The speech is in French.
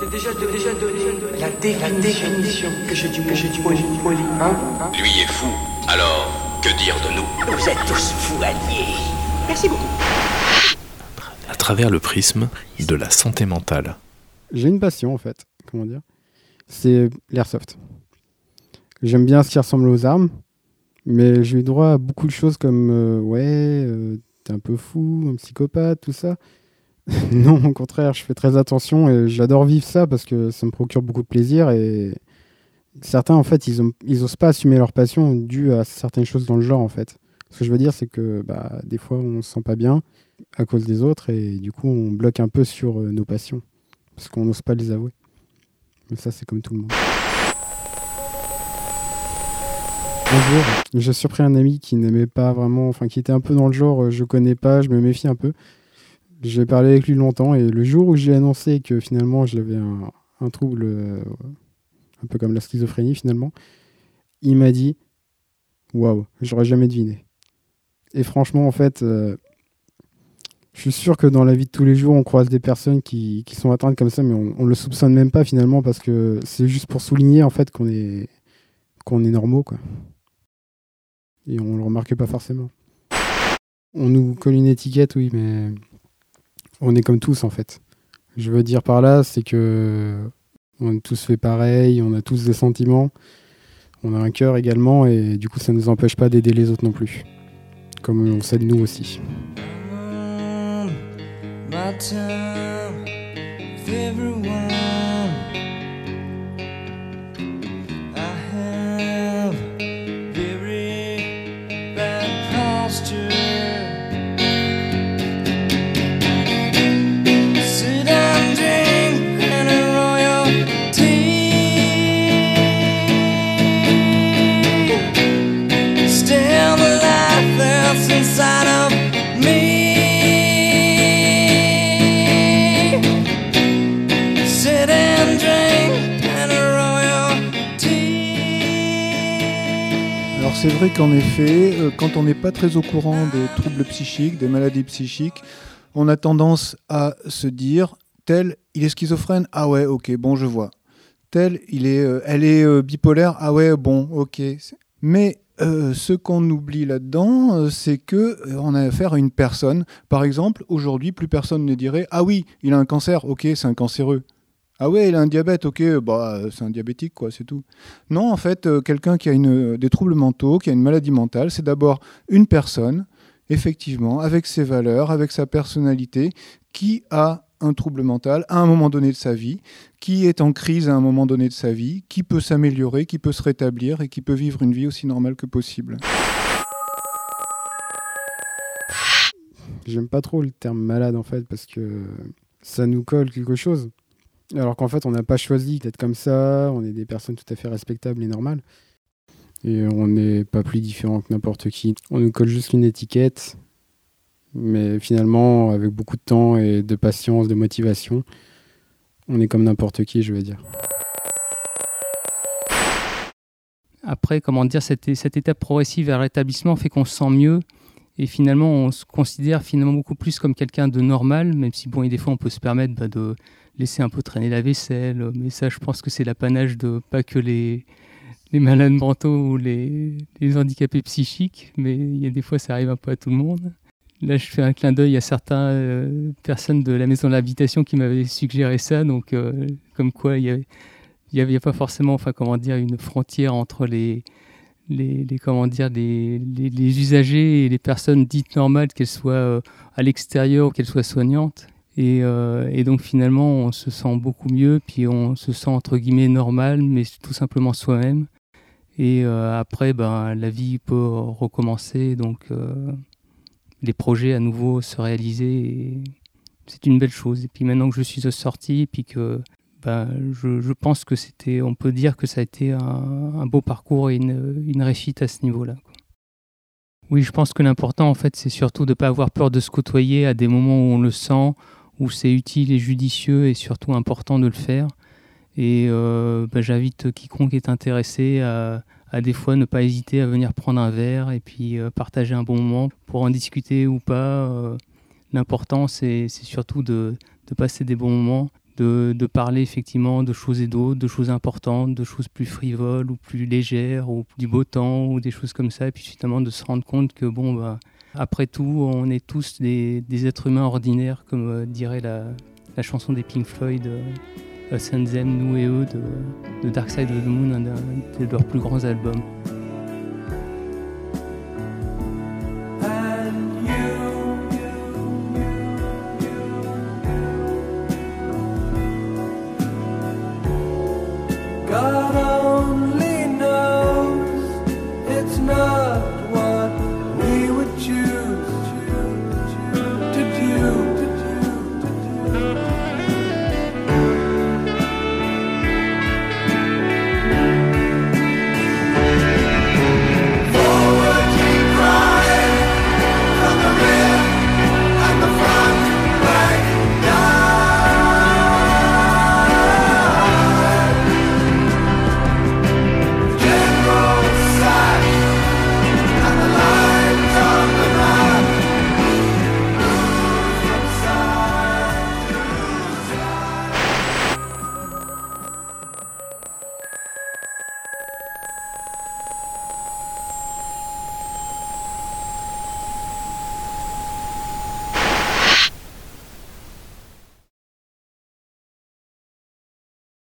t'ai déjà, déjà donné la, définition, que j'ai du, que j'ai du poli, poli, hein, hein? Lui est fou, alors que dire de nous? Vous êtes tous fous alliés. Merci beaucoup. À travers le prisme de la santé mentale. J'ai une passion en fait, comment dire? C'est l'airsoft. J'aime bien ce qui ressemble aux armes, mais j'ai eu droit à beaucoup de choses comme euh, ouais, euh, t'es un peu fou, un psychopathe, tout ça. non, au contraire, je fais très attention et j'adore vivre ça parce que ça me procure beaucoup de plaisir et certains en fait ils, ont, osent pas assumer leur passion due à certaines choses dans le genre en fait. Ce que je veux dire c'est que bah, des fois on se sent pas bien à cause des autres et du coup on bloque un peu sur euh, nos passions parce qu'on n'ose pas les avouer. Mais ça c'est comme tout le monde. Un jour, j'ai surpris un ami qui n'aimait pas vraiment, enfin qui était un peu dans le genre euh, je connais pas, je me méfie un peu. J'ai parlé avec lui longtemps et le jour où j'ai annoncé que finalement j'avais un, un trouble euh, un peu comme la schizophrénie finalement, il m'a dit waouh, j'aurais jamais deviné. Et franchement, en fait, euh, je suis sûr que dans la vie de tous les jours, on croise des personnes qui, qui sont atteintes comme ça, mais on, on le soupçonne même pas finalement parce que c'est juste pour souligner en fait qu'on est qu'on est normaux quoi et on le remarque pas forcément. On nous colle une étiquette, oui, mais on est comme tous en fait. Je veux dire par là, c'est que on est tous fait pareil, on a tous des sentiments, on a un cœur également, et du coup, ça ne nous empêche pas d'aider les autres non plus, comme on s'aide nous aussi. C'est vrai qu'en effet, euh, quand on n'est pas très au courant des troubles psychiques, des maladies psychiques, on a tendance à se dire tel, il est schizophrène, ah ouais, ok, bon, je vois. Tel, il est, euh, elle est euh, bipolaire, ah ouais, bon, ok. Mais ce qu'on oublie là-dedans, c'est que on a affaire à une personne. Par exemple, aujourd'hui, plus personne ne dirait ah oui, il a un cancer, ok, c'est un cancéreux. Ah ouais, il a un diabète, ok, bah, c'est un diabétique, quoi, c'est tout. Non, en fait, euh, quelqu'un qui a une, des troubles mentaux, qui a une maladie mentale, c'est d'abord une personne, effectivement, avec ses valeurs, avec sa personnalité, qui a un trouble mental à un moment donné de sa vie, qui est en crise à un moment donné de sa vie, qui peut s'améliorer, qui peut se rétablir et qui peut vivre une vie aussi normale que possible. J'aime pas trop le terme malade en fait parce que ça nous colle quelque chose. Alors qu'en fait, on n'a pas choisi d'être comme ça, on est des personnes tout à fait respectables et normales. Et on n'est pas plus différent que n'importe qui. On nous colle juste une étiquette, mais finalement, avec beaucoup de temps et de patience, de motivation, on est comme n'importe qui, je veux dire. Après, comment dire, cette, étape progressive vers l'établissement fait qu'on se sent mieux et finalement, on se considère finalement beaucoup plus comme quelqu'un de normal, même si, bon, et des fois, on peut se permettre bah, de laisser un peu traîner la vaisselle. Mais ça, je pense que c'est l'apanage de pas que les, les malades mentaux ou les, handicapés psychiques, mais il y a des fois, ça arrive un peu à tout le monde. Là, je fais un clin d'œil à certaines euh, personnes de la maison de l'habitation qui m'avaient suggéré ça, donc euh, comme quoi il n'y avait, pas forcément, enfin comment dire, une frontière entre les, les, comment dire, les, les, usagers et les personnes dites normales, qu'elles soient euh, à l'extérieur ou qu'elles soient soignantes. Euh, et, donc finalement, on se sent beaucoup mieux, puis on se sent entre guillemets normal, mais tout simplement soi-même. Et euh, après, ben, la vie peut recommencer, donc euh, les projets à nouveau se réaliser. C'est une belle chose. Et puis maintenant que je suis sorti, puis que ben, je, pense que c'était, on peut dire que ça a été un, beau parcours et une, une réussite à ce niveau-là. Oui, je pense que l'important, en fait, c'est surtout de ne pas avoir peur de se côtoyer à des moments où on le sent, où c'est utile et judicieux et surtout important de le faire. Et euh, bah, j'invite quiconque est intéressé à, des fois ne pas hésiter à venir prendre un verre et puis euh, partager un bon moment pour en discuter ou pas. Euh, l'important, c'est surtout de, passer des bons moments, de, de, parler effectivement de choses et d'autres, de choses importantes, de choses plus frivoles ou plus légères, ou du beau temps, ou des choses comme ça, et puis finalement de se rendre compte que, bon, bah, après tout, on est tous des, êtres humains ordinaires, comme euh, dirait la, chanson des Pink Floyd, euh, Us and Them, Nous et Eux, de, de Dark Side of the Moon, un de leurs plus grands albums.